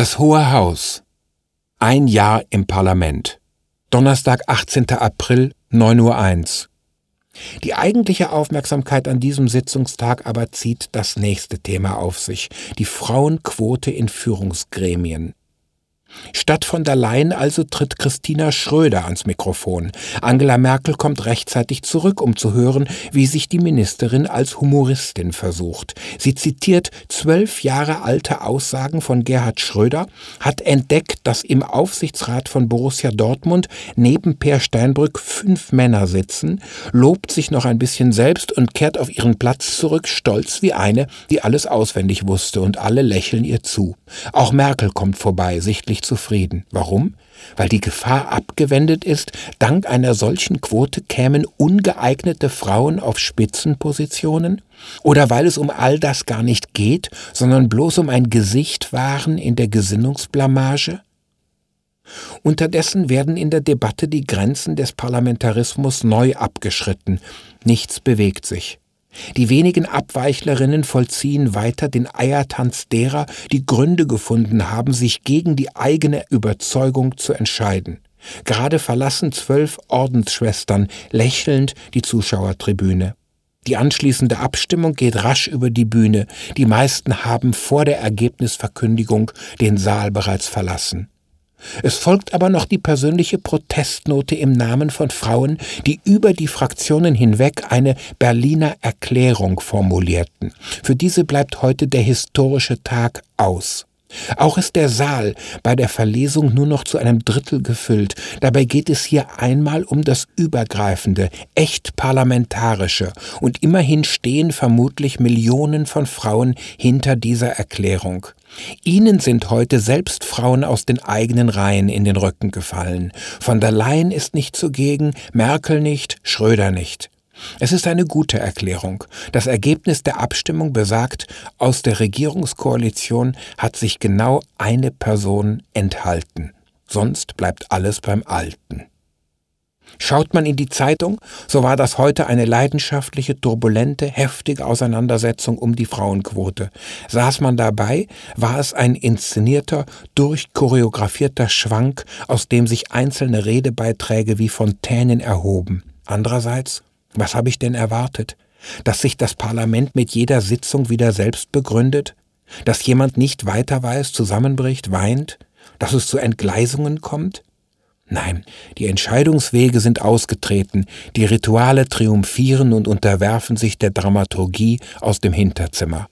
Das Hohe Haus. Ein Jahr im Parlament. Donnerstag, 18. April, 9.01 Uhr. Die eigentliche Aufmerksamkeit an diesem Sitzungstag aber zieht das nächste Thema auf sich, die Frauenquote in Führungsgremien. Statt von der Leyen also tritt Christina Schröder ans Mikrofon. Angela Merkel kommt rechtzeitig zurück, um zu hören, wie sich die Ministerin als Humoristin versucht. Sie zitiert zwölf Jahre alte Aussagen von Gerhard Schröder, hat entdeckt, dass im Aufsichtsrat von Borussia Dortmund neben Per Steinbrück fünf Männer sitzen, lobt sich noch ein bisschen selbst und kehrt auf ihren Platz zurück, stolz wie eine, die alles auswendig wusste, und alle lächeln ihr zu. Auch Merkel kommt vorbei, sichtlich völlig zufrieden. Warum? Weil die Gefahr abgewendet ist, dank einer solchen Quote kämen ungeeignete Frauen auf Spitzenpositionen? Oder weil es um all das gar nicht geht, sondern bloß um ein Gesicht wahren in der Gesinnungsblamage? Unterdessen werden in der Debatte die Grenzen des Parlamentarismus neu abgeschritten. Nichts bewegt sich. Die wenigen Abweichlerinnen vollziehen weiter den Eiertanz derer, die Gründe gefunden haben, sich gegen die eigene Überzeugung zu entscheiden. Gerade verlassen zwölf Ordensschwestern lächelnd die Zuschauertribüne. Die anschließende Abstimmung geht rasch über die Bühne. Die meisten haben vor der Ergebnisverkündigung den Saal bereits verlassen. Es folgt aber noch die persönliche Protestnote im Namen von Frauen, die über die Fraktionen hinweg eine Berliner Erklärung formulierten. Für diese bleibt heute der historische Tag aus. Auch ist der Saal bei der Verlesung nur noch zu einem Drittel gefüllt. Dabei geht es hier einmal um das Übergreifende, echt Parlamentarische, und immerhin stehen vermutlich Millionen von Frauen hinter dieser Erklärung. Ihnen sind heute selbst Frauen aus den eigenen Reihen in den Rücken gefallen. Von der Leyen ist nicht zugegen, Merkel nicht, Schröder nicht. Es ist eine gute Erklärung. Das Ergebnis der Abstimmung besagt, aus der Regierungskoalition hat sich genau eine Person enthalten. Sonst bleibt alles beim Alten. Schaut man in die Zeitung, so war das heute eine leidenschaftliche, turbulente, heftige Auseinandersetzung um die Frauenquote. Saß man dabei, war es ein inszenierter, durchchoreografierter Schwank, aus dem sich einzelne Redebeiträge wie Fontänen erhoben. Andererseits was habe ich denn erwartet? Dass sich das Parlament mit jeder Sitzung wieder selbst begründet? Dass jemand nicht weiter weiß, zusammenbricht, weint? Dass es zu Entgleisungen kommt? Nein, die Entscheidungswege sind ausgetreten, die Rituale triumphieren und unterwerfen sich der Dramaturgie aus dem Hinterzimmer.